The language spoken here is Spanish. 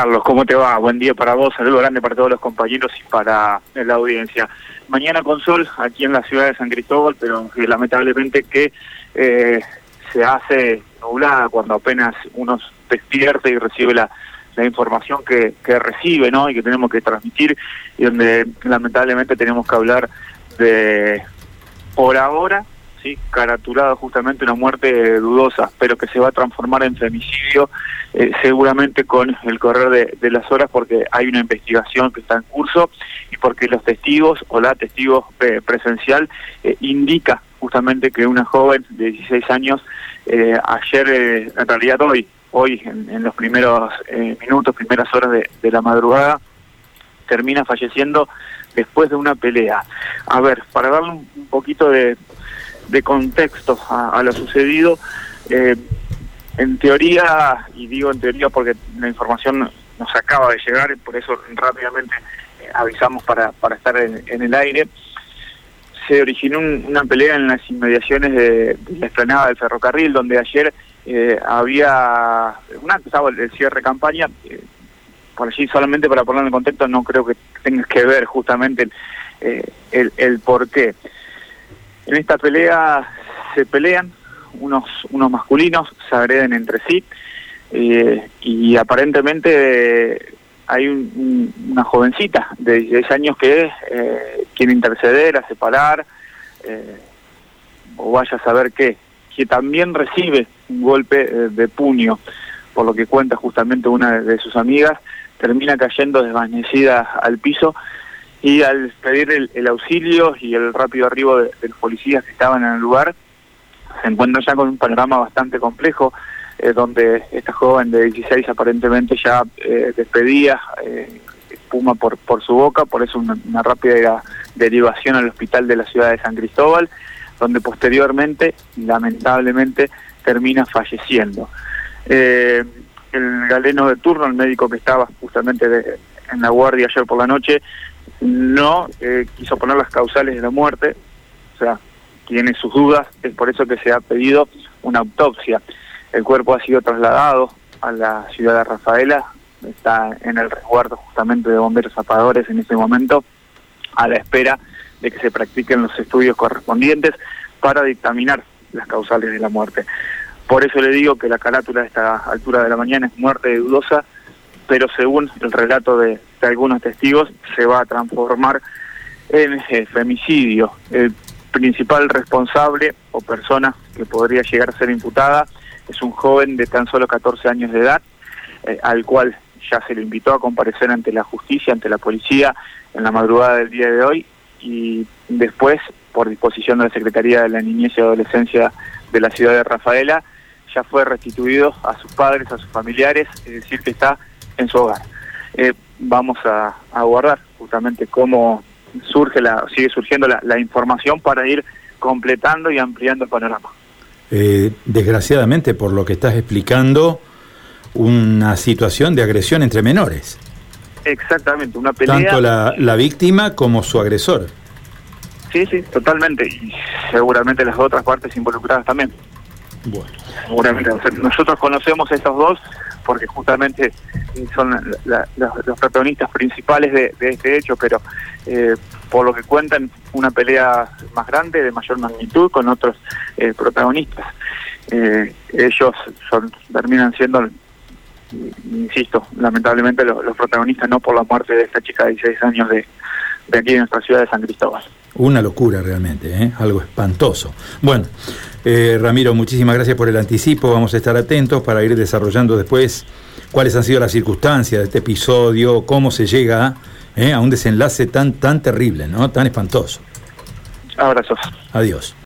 Carlos, ¿cómo te va? Buen día para vos, saludo grande para todos los compañeros y para la audiencia. Mañana con sol aquí en la ciudad de San Cristóbal, pero lamentablemente que eh, se hace nublada cuando apenas uno despierta y recibe la, la información que, que recibe ¿no? y que tenemos que transmitir y donde lamentablemente tenemos que hablar de, por ahora, sí, caraturada justamente una muerte dudosa, pero que se va a transformar en femicidio eh, seguramente con el correr de, las horas porque hay una investigación que está en curso y porque los testigos o la testigo eh, presencial eh, indica justamente que una joven de 16 años ayer, en realidad hoy, hoy en, los primeros minutos, primeras horas de, la madrugada, termina falleciendo después de una pelea. A ver, para darle un poquito de, de contexto a, lo sucedido, eh, en teoría, y digo en teoría porque la información nos acaba de llegar, y por eso rápidamente eh, avisamos para, para estar en, el aire, se originó una pelea en las inmediaciones de, la explanada del ferrocarril, donde ayer eh, había, una estaba el, cierre de campaña, por allí solamente para ponerlo en contexto, no creo que tenga que ver justamente el, el, el por qué. En esta pelea se pelean unos, unos masculinos, se agreden entre sí eh, y aparentemente hay una jovencita de 16 años que eh, quiere interceder, a separar, eh, o vaya a saber qué, que también recibe un golpe de puño, por lo que cuenta justamente una de sus amigas, termina cayendo desvanecida al piso y al pedir el, auxilio y el rápido arribo de, los policías que estaban en el lugar, se encuentra ya con un panorama bastante complejo, eh, donde esta joven de 16 aparentemente ya eh, despedía eh, espuma por, por su boca, por eso una, rápida derivación al hospital de la ciudad de San Cristóbal, donde posteriormente, lamentablemente, termina falleciendo. el galeno de turno, el médico que estaba justamente en la guardia ayer por la noche, no eh, quiso poner las causales de la muerte, o sea, tiene sus dudas, es por eso que se ha pedido una autopsia. El cuerpo ha sido trasladado a la ciudad de Rafaela, está en el resguardo justamente de bomberos zapadores en este momento, a la espera de que se practiquen los estudios correspondientes para dictaminar las causales de la muerte. Por eso le digo que la carátula a esta altura de la mañana es muerte dudosa, pero según el relato de, algunos testigos se va a transformar en eh, femicidio. El principal responsable o persona que podría llegar a ser imputada es un joven de tan solo 14 años de edad, eh, al cual ya se le invitó a comparecer ante la justicia, ante la policía, en la madrugada del día de hoy y después, por disposición de la Secretaría de la Niñez y Adolescencia de la ciudad de Rafaela, ya fue restituido a sus padres, a sus familiares, es decir, que está en su hogar. Eh, vamos a, aguardar justamente cómo surge la, sigue surgiendo la, información para ir completando y ampliando el panorama. Eh, desgraciadamente, por lo que estás explicando, una situación de agresión entre menores. Exactamente, una pelea. Tanto la, la víctima como su agresor. Sí, sí, totalmente. Y seguramente las otras partes involucradas también. Bueno. Seguramente. nosotros conocemos a estos dos porque justamente son los protagonistas principales de, este hecho, pero eh, por lo que cuentan, una pelea más grande, de mayor magnitud, con otros eh, protagonistas. Eh, ellos son, terminan siendo, insisto, lamentablemente los, protagonistas, no por la muerte de esta chica de 16 años de, de aquí en nuestra ciudad de San Cristóbal. Una locura realmente, algo espantoso. Bueno, eh, Ramiro, muchísimas gracias por el anticipo. Vamos a estar atentos para ir desarrollando después cuáles han sido las circunstancias de este episodio, cómo se llega eh, a un desenlace tan, tan terrible, ¿no? tan espantoso. Abrazos. Adiós.